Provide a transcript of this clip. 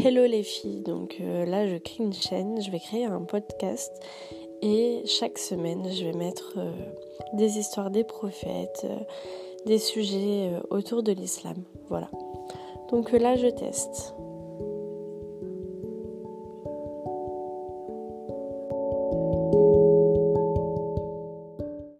Hello les filles, donc euh, là je crée une chaîne, je vais créer un podcast et chaque semaine je vais mettre euh, des histoires des prophètes, euh, des sujets autour de l'islam. Voilà. Donc là je teste.